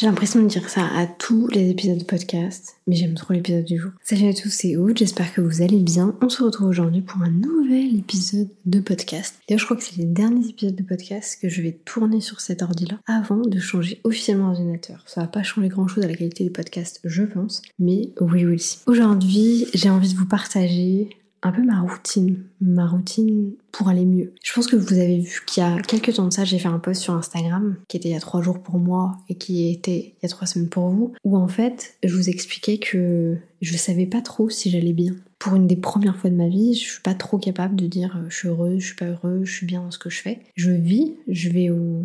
J'ai l'impression de dire ça à tous les épisodes de podcast, mais j'aime trop l'épisode du jour. Salut à tous, c'est Aude, j'espère que vous allez bien. On se retrouve aujourd'hui pour un nouvel épisode de podcast. D'ailleurs, je crois que c'est les derniers épisodes de podcast que je vais tourner sur cet ordi-là avant de changer officiellement d'ordinateur. Ça va pas changer grand-chose à la qualité des podcasts, je pense, mais oui, oui. Aujourd'hui, j'ai envie de vous partager un peu ma routine, ma routine pour aller mieux. Je pense que vous avez vu qu'il y a quelques temps de ça, j'ai fait un post sur Instagram qui était il y a trois jours pour moi et qui était il y a trois semaines pour vous, où en fait je vous expliquais que je savais pas trop si j'allais bien. Pour une des premières fois de ma vie, je suis pas trop capable de dire euh, je suis heureuse, je suis pas heureuse, je suis bien dans ce que je fais. Je vis, je vais au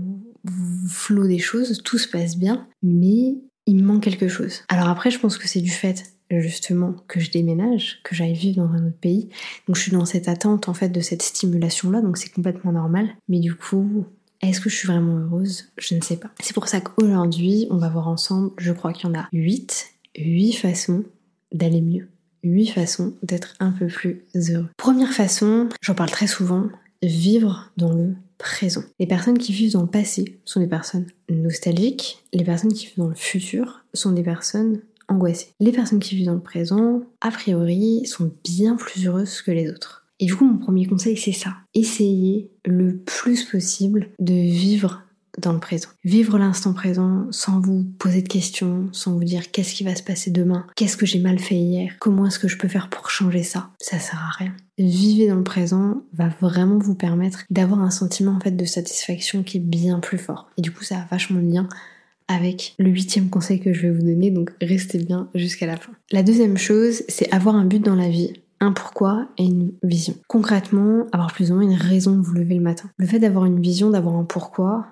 flot des choses, tout se passe bien, mais il me manque quelque chose. Alors après, je pense que c'est du fait justement que je déménage, que j'aille vivre dans un autre pays. Donc je suis dans cette attente en fait de cette stimulation là, donc c'est complètement normal. Mais du coup, est-ce que je suis vraiment heureuse? Je ne sais pas. C'est pour ça qu'aujourd'hui, on va voir ensemble, je crois qu'il y en a 8, 8 façons d'aller mieux. 8 façons d'être un peu plus heureux. Première façon, j'en parle très souvent, vivre dans le présent. Les personnes qui vivent dans le passé sont des personnes nostalgiques, les personnes qui vivent dans le futur sont des personnes Les personnes qui vivent dans le présent, a priori, sont bien plus heureuses que les autres. Et du coup, mon premier conseil, c'est ça. Essayez le plus possible de vivre dans le présent. Vivre l'instant présent sans vous poser de questions, sans vous dire qu'est-ce qui va se passer demain, qu'est-ce que j'ai mal fait hier, comment est-ce que je peux faire pour changer ça. Ça sert à rien. Vivre dans le présent va vraiment vous permettre d'avoir un sentiment en fait de satisfaction qui est bien plus fort. Et du coup, ça a vachement de lien avec le huitième conseil que je vais vous donner, donc restez bien jusqu'à la fin. La deuxième chose, c'est avoir un but dans la vie un pourquoi et une vision. Concrètement, avoir plus ou moins une raison de vous lever le matin. Le fait d'avoir une vision, d'avoir un pourquoi,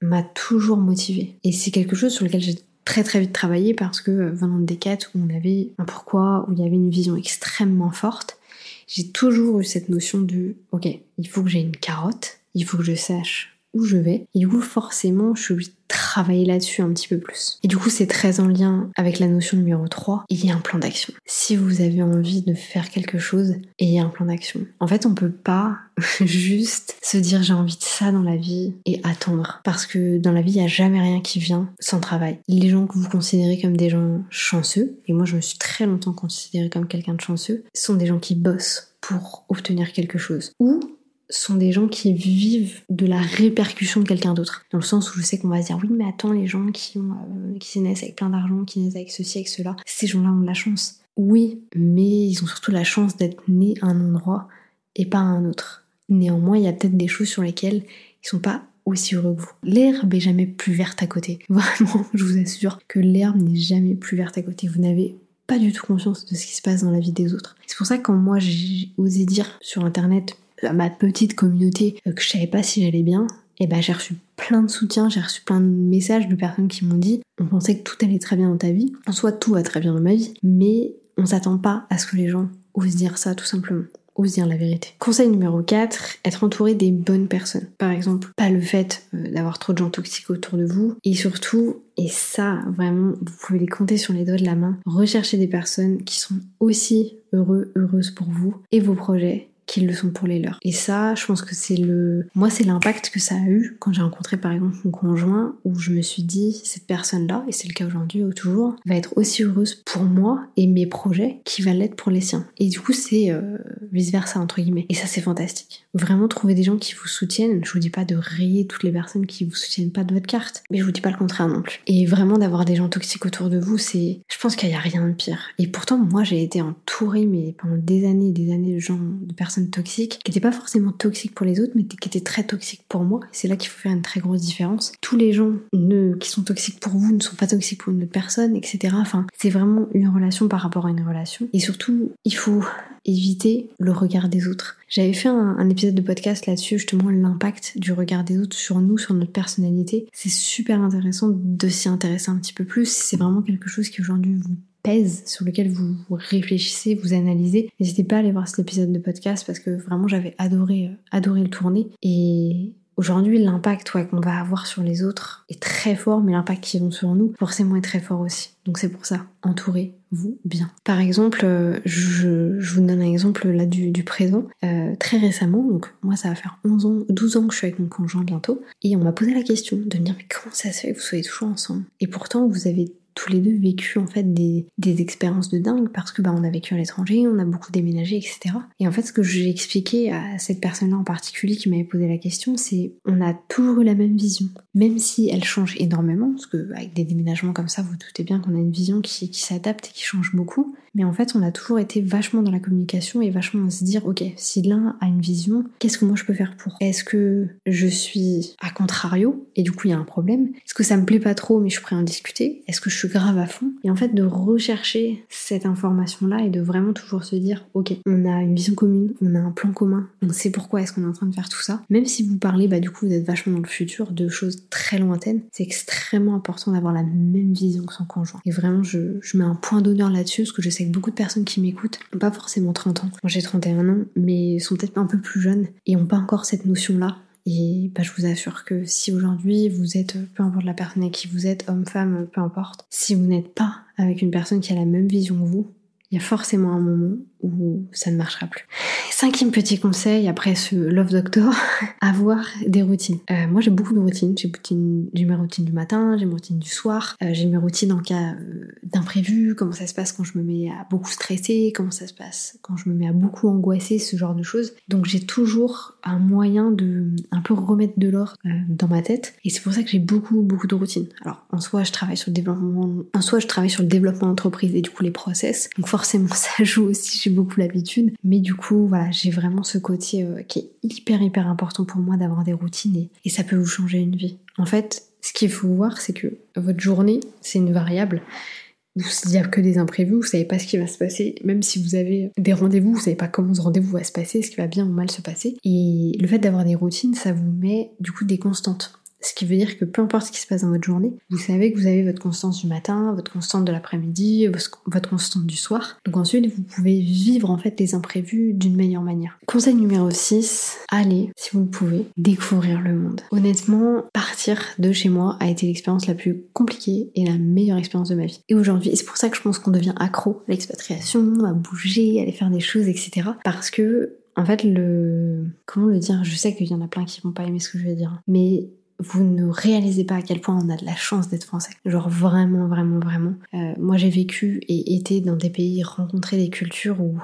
m'a toujours motivé. Et c'est quelque chose sur lequel j'ai très très vite travaillé parce que euh, venant des quêtes où on avait un pourquoi, où il y avait une vision extrêmement forte, j'ai toujours eu cette notion de ok, il faut que j'ai une carotte, il faut que je sache où je vais. Et du coup, forcément, je suis travailler là-dessus un petit peu plus. Et du coup, c'est très en lien avec la notion numéro 3, il y a un plan d'action. Si vous avez envie de faire quelque chose, il y a un plan d'action. En fait, on peut pas juste se dire j'ai envie de ça dans la vie et attendre. Parce que dans la vie, il n'y a jamais rien qui vient sans travail. Les gens que vous considérez comme des gens chanceux, et moi je me suis très longtemps considérée comme quelqu'un de chanceux, sont des gens qui bossent pour obtenir quelque chose. Ou sont des gens qui vivent de la répercussion de quelqu'un d'autre. Dans le sens où je sais qu'on va se dire oui mais attends les gens qui, ont, euh, qui naissent avec plein d'argent, qui naissent avec ceci, avec cela, ces gens-là ont de la chance. Oui, mais ils ont surtout la chance d'être nés à un endroit et pas à un autre. Néanmoins, il y a peut-être des choses sur lesquelles ils sont pas aussi heureux que vous. L'herbe est jamais plus verte à côté. Vraiment, je vous assure que l'herbe n'est jamais plus verte à côté. Vous n'avez pas du tout conscience de ce qui se passe dans la vie des autres. C'est pour ça que quand moi j'ai osé dire sur internet ma petite communauté euh, que je savais pas si j'allais bien, et eh ben j'ai reçu plein de soutien, j'ai reçu plein de messages de personnes qui m'ont dit on pensait que tout allait très bien dans ta vie. En soi, tout va très bien dans ma vie, mais on s'attend pas à ce que les gens osent dire ça tout simplement. Osent dire la vérité. Conseil numéro 4, être entouré des bonnes personnes. Par exemple, pas le fait euh, d'avoir trop de gens toxiques autour de vous. Et surtout, et ça vraiment, vous pouvez les compter sur les doigts de la main, rechercher des personnes qui sont aussi heureux, heureuses pour vous et vos projets qu'ils le sont pour les leurs. Et ça, je pense que c'est le... Moi, c'est l'impact que ça a eu quand j'ai rencontré par exemple mon conjoint, où je me suis dit, cette personne-là, et c'est le cas aujourd'hui ou toujours, va être aussi heureuse pour moi et mes projets qui va l'être pour les siens. Et du coup, c'est euh, vice-versa, entre guillemets. Et ça, c'est fantastique. Vraiment trouver des gens qui vous soutiennent. Je vous dis pas de rayer toutes les personnes qui vous soutiennent pas de votre carte, mais je vous dis pas le contraire non plus. Et vraiment d'avoir des gens toxiques autour de vous, c'est... Je pense qu'il y a rien de pire. Et pourtant, moi, j'ai été entourée, mais pendant des années et des années de gens, de personnes toxiques, qui n'étaient pas forcément toxiques pour les autres, mais qui étaient très toxiques pour moi. C'est là qu'il faut faire une très grosse différence. Tous les gens ne, qui sont toxiques pour vous ne sont pas toxiques pour une autre personne, etc. Enfin, c'est vraiment une relation par rapport à une relation. Et surtout, il faut éviter le regard des autres. J'avais fait un, épisode de podcast là-dessus, justement, l'impact du regard des autres sur nous, sur notre personnalité. C'est super intéressant de s'y intéresser un petit peu plus. C'est vraiment quelque chose qui aujourd'hui vous sur lequel vous réfléchissez, vous analysez. N'hésitez pas à aller voir cet épisode de podcast parce que vraiment j'avais adoré, euh, adoré le tourner. Et aujourd'hui, l'impact qu'on va avoir sur les autres est très fort, mais l'impact qu'ils ont sur nous, forcément, est très fort aussi. Donc c'est pour ça, entourez-vous bien. Par exemple, euh, je, vous donne un exemple là du, présent. Euh, très récemment, donc moi ça va faire 11 ans, 12 ans que je suis avec mon conjoint bientôt, et on m'a posé la question de me dire mais comment ça se fait que vous soyez toujours ensemble? Et pourtant vous avez tous les deux vécu en fait des, expériences de dingue parce que bah, on a vécu à l'étranger, on a beaucoup déménagé, etc. Et en fait, ce que j'ai expliqué à cette personne-là en particulier qui m'avait posé la question, c'est on a toujours eu la même vision, même si elle change énormément, parce que avec des déménagements comme ça, vous doutez bien qu'on a une vision qui, qui s'adapte et qui change beaucoup. Mais en fait, on a toujours été vachement dans la communication et vachement à se dire, ok, si l'un a une vision, qu'est-ce que moi je peux faire pour? Est-ce que je suis à contrario? Et du coup il y a un problème. Est-ce que ça me plaît pas trop mais je suis prêt à en discuter? Est-ce que je grave à fond Et en fait, de rechercher cette information-là et de vraiment toujours se dire, ok, on a une vision commune, on a un plan commun, on sait pourquoi est-ce qu'on est en train de faire tout ça. Même si vous parlez, bah du coup vous êtes vachement dans le futur, de choses très lointaines, c'est extrêmement important d'avoir la même vision que son conjoint. Et vraiment, je, je mets un point d'honneur là-dessus parce que je sais que beaucoup de personnes qui m'écoutent n'ont pas forcément 30 ans. Moi j'ai 31 ans, mais sont peut-être un peu plus jeunes et n'ont pas encore cette notion-là. Et bah, je vous assure que si aujourd'hui vous êtes, peu importe la personne avec qui vous êtes, homme, femme, peu importe, si vous n'êtes pas avec une personne qui a la même vision que vous, il y a forcément un moment où ça ne marchera plus. Cinquième petit conseil, après ce Love Doctor, avoir des routines. Euh, moi j'ai beaucoup de routines. J'ai, mes routines du matin, j'ai mes routines du soir, euh, j'ai mes routines en cas euh, d'imprévu, comment ça se passe quand je me mets à beaucoup stresser, comment ça se passe quand je me mets à beaucoup angoisser, ce genre de choses. Donc j'ai toujours un moyen de un peu remettre de l'or dans ma tête. Et c'est pour ça que j'ai beaucoup beaucoup de routines. Alors en soi je travaille sur le développement, en soi je travaille sur le développement d'entreprise et du coup les process. Donc forcément ça joue aussi beaucoup l'habitude. Mais du coup, voilà, j'ai vraiment ce côté euh, qui est hyper, hyper important pour moi d'avoir des routines et, et ça peut vous changer une vie. En fait, ce qu'il faut voir, c'est que votre journée, c'est une variable. Il n'y a que des imprévus, vous savez pas ce qui va se passer. Même si vous avez des rendez-vous, vous savez pas comment ce rendez-vous va se passer, ce qui va bien ou mal se passer. Et le fait d'avoir des routines, ça vous met du coup des constantes. Ce qui veut dire que peu importe ce qui se passe dans votre journée, vous savez que vous avez votre constance du matin, votre constante de l'après-midi, votre constante du soir. Donc ensuite, vous pouvez vivre en fait les imprévus d'une meilleure manière. Conseil numéro 6, allez, si vous le pouvez, découvrir le monde. Honnêtement, partir de chez moi a été l'expérience la plus compliquée et la meilleure expérience de ma vie. Et aujourd'hui, c'est pour ça que je pense qu'on devient accro à l'expatriation, à bouger, à aller faire des choses, etc. Parce que en fait, le. Comment le dire? Je sais qu'il y en a plein qui vont pas aimer ce que je vais dire. Mais vous ne réalisez pas à quel point on a de la chance d'être français. Genre vraiment, vraiment, vraiment. Euh, moi j'ai vécu et été dans des pays, rencontré des cultures où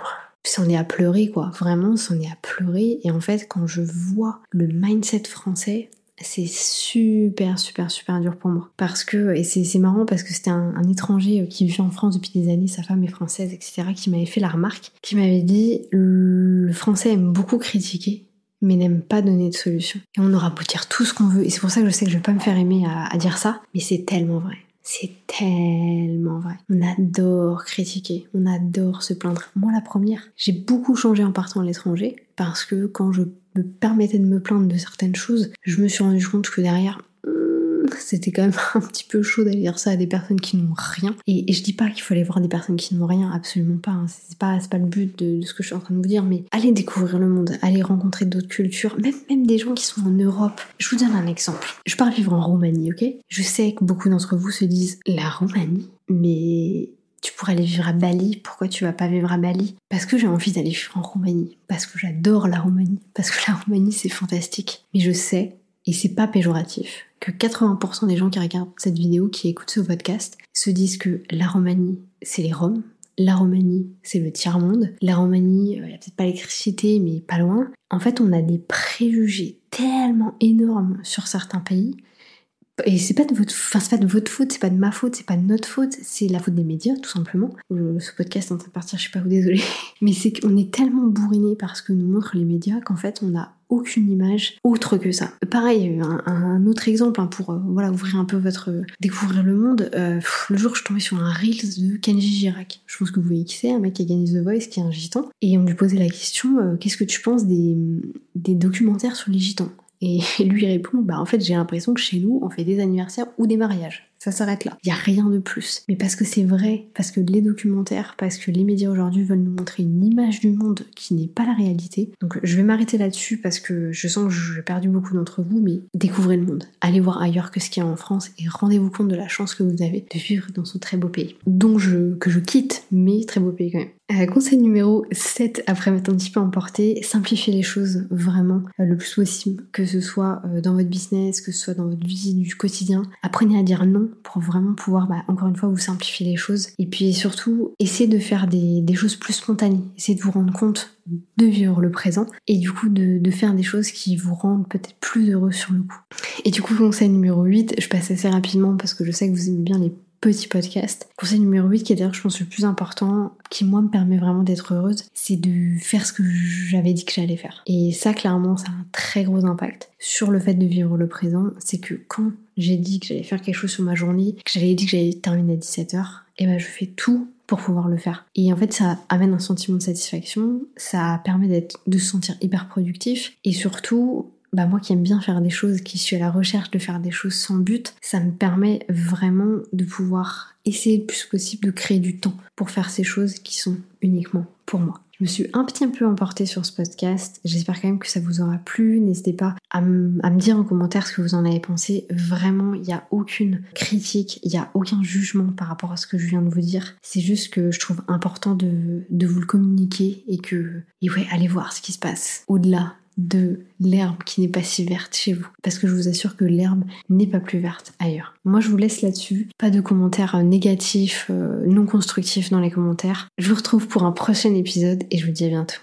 c'en est à pleurer quoi. Vraiment, c'en est à pleurer. Et en fait, quand je vois le mindset français, c'est super, super, super dur pour moi. Parce que, et c'est marrant parce que c'était un, un, étranger qui vit en France depuis des années, sa femme est française, etc., qui m'avait fait la remarque, qui m'avait dit le français aime beaucoup critiquer mais n'aime pas donner de solution. Et on aura beau dire tout ce qu'on veut, et c'est pour ça que je sais que je vais pas me faire aimer à, dire ça, mais c'est tellement vrai. C'est tellement vrai. On adore critiquer, on adore se plaindre. Moi la première, j'ai beaucoup changé en partant à l'étranger parce que quand je me permettais de me plaindre de certaines choses, je me suis rendu compte que derrière, c'était quand même un petit peu chaud d'aller dire ça à des personnes qui n'ont rien. Et, je dis pas qu'il faut aller voir des personnes qui n'ont rien, absolument pas. Hein. C'est pas, pas le but de, ce que je suis en train de vous dire, mais allez découvrir le monde, allez rencontrer d'autres cultures, même, même des gens qui sont en Europe. Je vous donne un exemple. Je pars vivre en Roumanie, ok? Je sais que beaucoup d'entre vous se disent la Roumanie, mais tu pourrais aller vivre à Bali, pourquoi tu vas pas vivre à Bali? Parce que j'ai envie d'aller vivre en Roumanie, parce que j'adore la Roumanie, parce que la Roumanie c'est fantastique. Mais je sais, et c'est pas péjoratif, que 80% des gens qui regardent cette vidéo, qui écoutent ce podcast, se disent que la Roumanie, c'est les Roms, la Roumanie, c'est le tiers-monde, la Roumanie, euh, il n'y a peut-être pas l'électricité, mais pas loin. En fait, on a des préjugés tellement énormes sur certains pays et c'est pas de votre, enfin pas de votre faute, c'est pas de ma faute, c'est pas de notre faute, c'est la faute des médias tout simplement. ce podcast est en train de partir, je suis pas où désolée, mais c'est qu'on est tellement bourriné par ce que nous montrent les médias qu'en fait on a aucune image autre que ça. Pareil, un, autre exemple hein, pour euh, voilà ouvrir un peu votre découvrir le monde. Euh, le jour je tombée sur un reels de Kenji Girac. Je pense que vous voyez qui c'est, un mec qui a gagné The Voice, qui est un gitan, et on lui posait la question euh, qu'est-ce que tu penses des, des documentaires sur les gitans? Et lui répond bah en fait j'ai l'impression que chez nous on fait des anniversaires ou des mariages. Ça s'arrête là. Il y a rien de plus. Mais parce que c'est vrai, parce que les documentaires, parce que les médias aujourd'hui veulent nous montrer une image du monde qui n'est pas la réalité. Donc je vais m'arrêter là-dessus parce que je sens que j'ai perdu beaucoup d'entre vous, mais découvrez le monde. Allez voir ailleurs que ce qu'il y a en France et rendez-vous compte de la chance que vous avez de vivre dans ce très beau pays. Dont je, que je quitte, mais très beau pays quand même. Euh, conseil numéro 7, après m'être un petit peu emporté, simplifiez les choses vraiment euh, le plus possible, que ce soit euh, dans votre business, que ce soit dans votre vie du quotidien. Apprenez à dire non pour vraiment pouvoir, bah, encore une fois, vous simplifier les choses. Et puis surtout, essayez de faire des, choses plus spontanées. Essayez de vous rendre compte de vivre le présent et du coup de, de faire des choses qui vous rendent peut-être plus heureux sur le coup. Et du coup, conseil numéro 8, je passe assez rapidement parce que je sais que vous aimez bien les petit podcast. Conseil numéro 8, qui est d'ailleurs, je pense, le plus important, qui moi me permet vraiment d'être heureuse, c'est de faire ce que j'avais dit que j'allais faire. Et ça, clairement, ça a un très gros impact sur le fait de vivre le présent. C'est que quand j'ai dit que j'allais faire quelque chose sur ma journée, que j'avais dit que j'allais terminer à 17h, et ben je fais tout pour pouvoir le faire. Et en fait, ça amène un sentiment de satisfaction, ça permet d'être, de se sentir hyper productif, et surtout, bah moi qui aime bien faire des choses, qui suis à la recherche de faire des choses sans but, ça me permet vraiment de pouvoir essayer le plus possible de créer du temps pour faire ces choses qui sont uniquement pour moi. Je me suis un petit peu emportée sur ce podcast. J'espère quand même que ça vous aura plu. N'hésitez pas à, me dire en commentaire ce que vous en avez pensé. Vraiment, il n'y a aucune critique, il n'y a aucun jugement par rapport à ce que je viens de vous dire. C'est juste que je trouve important de, de vous le communiquer et que, et ouais, allez voir ce qui se passe au-delà de l'herbe qui n'est pas si verte chez vous. Parce que je vous assure que l'herbe n'est pas plus verte ailleurs. Moi, je vous laisse là-dessus. Pas de commentaires euh, négatifs, euh, non constructifs dans les commentaires. Je vous retrouve pour un prochain épisode et je vous dis à bientôt.